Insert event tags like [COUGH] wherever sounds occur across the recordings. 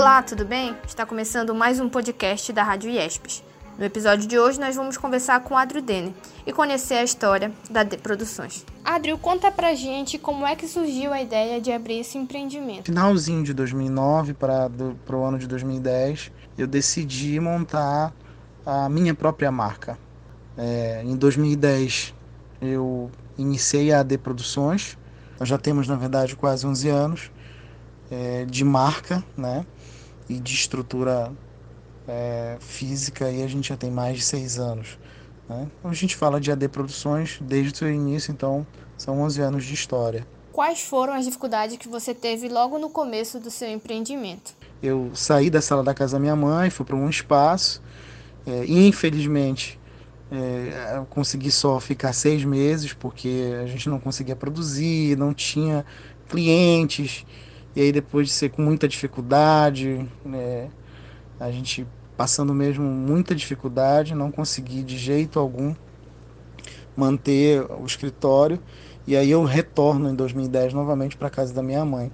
Olá, tudo bem? Está começando mais um podcast da Rádio IESPES. No episódio de hoje nós vamos conversar com Adrio Dene e conhecer a história da D Produções. Adrio, conta pra gente como é que surgiu a ideia de abrir esse empreendimento. Finalzinho de 2009 para o ano de 2010, eu decidi montar a minha própria marca. É, em 2010 eu iniciei a AD Produções, nós já temos na verdade quase 11 anos é, de marca, né? E de estrutura é, física e a gente já tem mais de seis anos. Né? A gente fala de AD Produções desde o início, então são 11 anos de história. Quais foram as dificuldades que você teve logo no começo do seu empreendimento? Eu saí da sala da casa da minha mãe, fui para um espaço é, e infelizmente é, eu consegui só ficar seis meses porque a gente não conseguia produzir, não tinha clientes e aí depois de ser com muita dificuldade, né, a gente passando mesmo muita dificuldade, não consegui de jeito algum manter o escritório. E aí eu retorno em 2010 novamente para casa da minha mãe.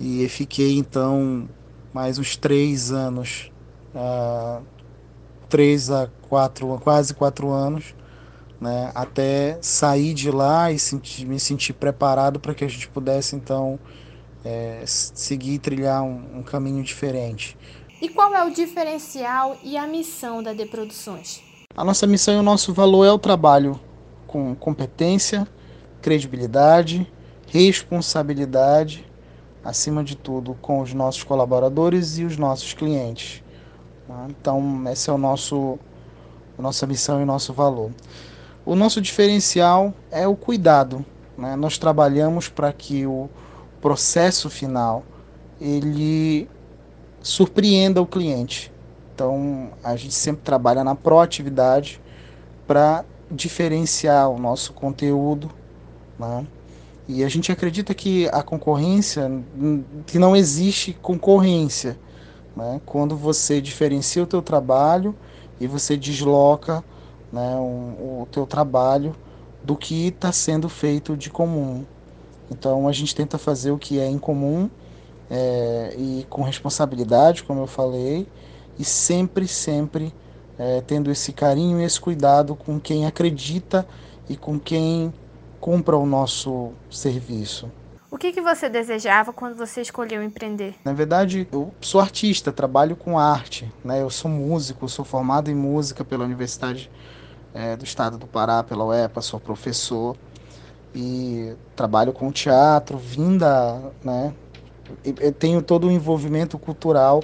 E fiquei então mais uns três anos, uh, três a quatro, quase quatro anos, né, até sair de lá e sentir, me sentir preparado para que a gente pudesse então é, seguir trilhar um, um, caminho diferente. E qual é o diferencial e a missão da De Produções? A nossa missão e o nosso valor é o trabalho com competência, credibilidade, responsabilidade, acima de tudo, com os nossos colaboradores e os nossos clientes. Tá? Então, esse é o nosso, a nossa missão e o nosso valor. O nosso diferencial é o cuidado. Né? Nós trabalhamos para que o, processo final ele surpreenda o cliente. Então, a gente sempre trabalha na proatividade para diferenciar o nosso conteúdo, né? E a gente acredita que a concorrência, que não existe concorrência, né? Quando você diferencia o teu trabalho e você desloca né, o, o teu trabalho do que está sendo feito de comum. Então a gente tenta fazer o que é em comum é, e com responsabilidade, como eu falei, e sempre, sempre é, tendo esse carinho e esse cuidado com quem acredita e com quem compra o nosso serviço. O que, que você desejava quando você escolheu empreender? Na verdade, eu sou artista, trabalho com arte, né? Eu sou músico, sou formado em música pela Universidade é, do Estado do Pará, pela UEPA, sou professor e trabalho com teatro, vinda, né? Eu tenho todo o envolvimento cultural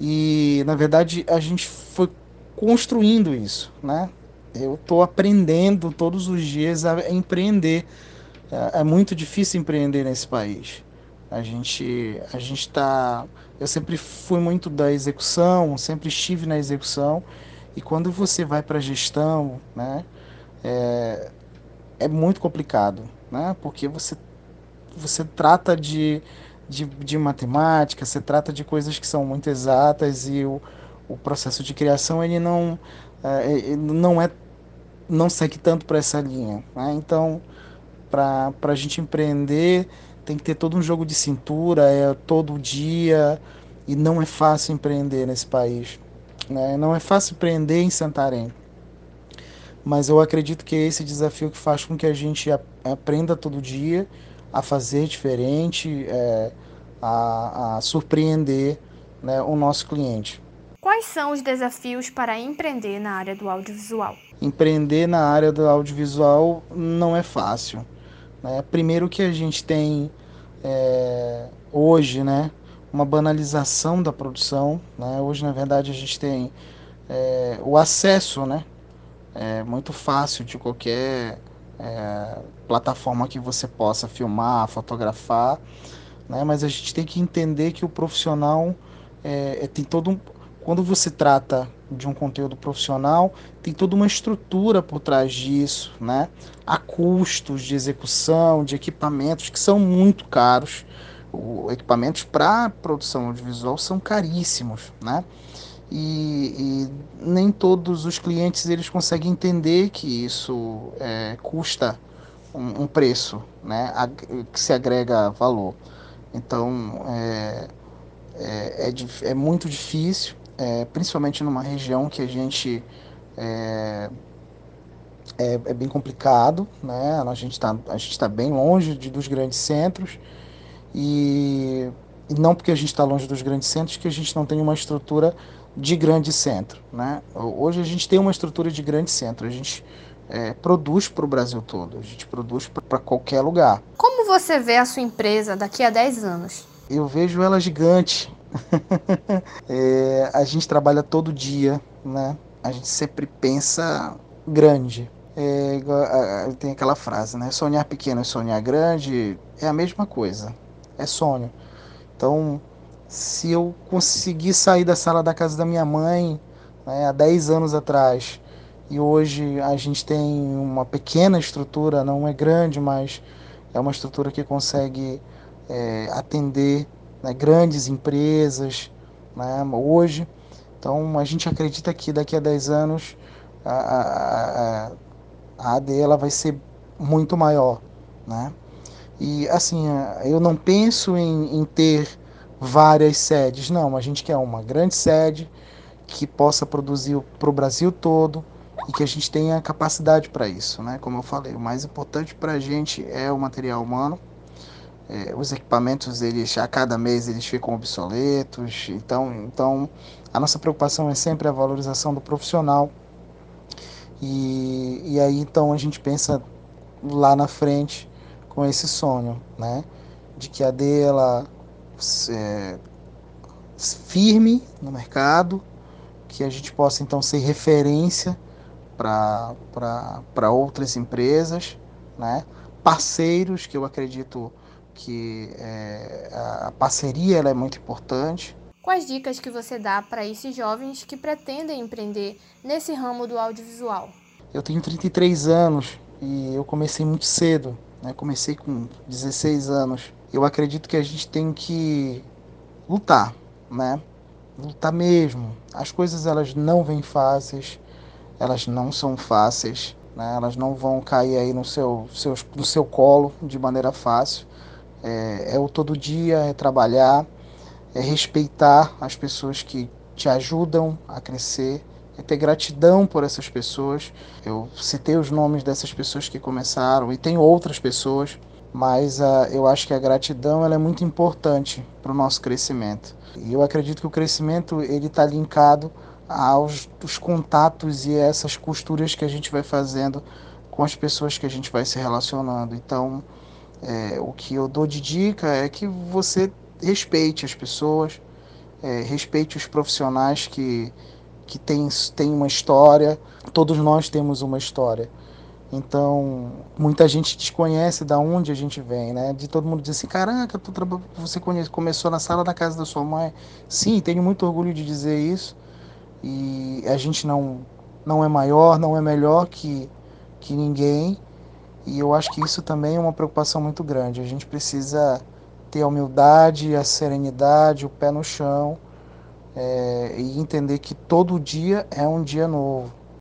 e na verdade a gente foi construindo isso, né? Eu estou aprendendo todos os dias a empreender. É, é muito difícil empreender nesse país. A gente, a gente está. Eu sempre fui muito da execução, sempre estive na execução. E quando você vai para a gestão, né? É, é muito complicado, né? Porque você, você trata de, de, de matemática, você trata de coisas que são muito exatas e o, o processo de criação ele não, é, ele não é não segue tanto para essa linha. Né? Então, para a gente empreender, tem que ter todo um jogo de cintura, é todo dia, e não é fácil empreender nesse país. Né? Não é fácil empreender em Santarém mas eu acredito que é esse desafio que faz com que a gente aprenda todo dia a fazer diferente, é, a, a, surpreender né, o nosso cliente. Quais são os desafios para empreender na área do audiovisual? Empreender na área do audiovisual não é fácil. Né? Primeiro que a gente tem é, hoje né, uma banalização da produção. Né? Hoje, na verdade, a gente tem é, o acesso né, é muito fácil de qualquer é, plataforma que você possa filmar, fotografar, né? mas a gente tem que entender que o profissional é, é, tem todo um. Quando você trata de um conteúdo profissional, tem toda uma estrutura por trás disso, né? Há custos de execução, de equipamentos que são muito caros. O, equipamentos para produção audiovisual são caríssimos, né? E, e, nem todos os clientes eles conseguem entender que isso é, custa um, um, preço, né, que se agrega valor. Então, é, é, é, é muito difícil, é, principalmente numa região que a gente é, é, é bem complicado, né? A gente está tá bem longe de, dos grandes centros e, e não porque a gente está longe dos grandes centros que a gente não tem uma estrutura de grande centro, né? Hoje a gente tem uma estrutura de grande centro, a gente é, produz para o Brasil todo, a gente produz para qualquer lugar. Como você vê a sua empresa daqui a 10 anos? Eu vejo ela gigante. [LAUGHS] é, a gente trabalha todo dia, né? A gente sempre pensa grande. É, tem aquela frase, né? Sonhar pequeno e sonhar grande é a mesma coisa. É sonho. Então, se eu conseguir sair da sala da casa da minha mãe né, há 10 anos atrás e hoje a gente tem uma pequena estrutura, não é grande, mas é uma estrutura que consegue é, atender né, grandes empresas né, hoje. Então a gente acredita que daqui a 10 anos a, a, a AD ela vai ser muito maior. Né? E assim, eu não penso em, em ter várias sedes, não, a gente quer uma grande sede que possa produzir para o Brasil todo e que a gente tenha capacidade para isso, né? Como eu falei, o mais importante para a gente é o material humano. É, os equipamentos, eles a cada mês eles ficam obsoletos, então, então a nossa preocupação é sempre a valorização do profissional. E, e aí então a gente pensa lá na frente com esse sonho, né? De que a dela é, firme no mercado, que a gente possa então ser referência para outras empresas, né? parceiros, que eu acredito que é, a parceria ela é muito importante. Quais dicas que você dá para esses jovens que pretendem empreender nesse ramo do audiovisual? Eu tenho 33 anos e eu comecei muito cedo, né? comecei com 16 anos. Eu acredito que a gente tem que lutar, né? lutar mesmo. As coisas elas não vêm fáceis, elas não são fáceis, né? elas não vão cair aí no seu, seu, no seu colo de maneira fácil. É, é o todo dia, é trabalhar, é respeitar as pessoas que te ajudam a crescer, é ter gratidão por essas pessoas. Eu citei os nomes dessas pessoas que começaram e tem outras pessoas, mas uh, eu acho que a gratidão ela é muito importante para o nosso crescimento. E eu acredito que o crescimento ele está linkado aos os contatos e essas costuras que a gente vai fazendo com as pessoas que a gente vai se relacionando. Então, é, o que eu dou de dica é que você respeite as pessoas, é, respeite os profissionais que, que têm, têm uma história. Todos nós temos uma história. Então, muita gente desconhece da onde a gente vem, né? De todo mundo dizer assim, caraca, tu você conhece, começou na sala da casa da sua mãe. Sim, tenho muito orgulho de dizer isso e a gente não, não é maior, não é melhor que, que ninguém. E eu acho que isso também é uma preocupação muito grande. A gente precisa ter a humildade, a serenidade, o pé no chão é, e entender que todo dia é um dia novo.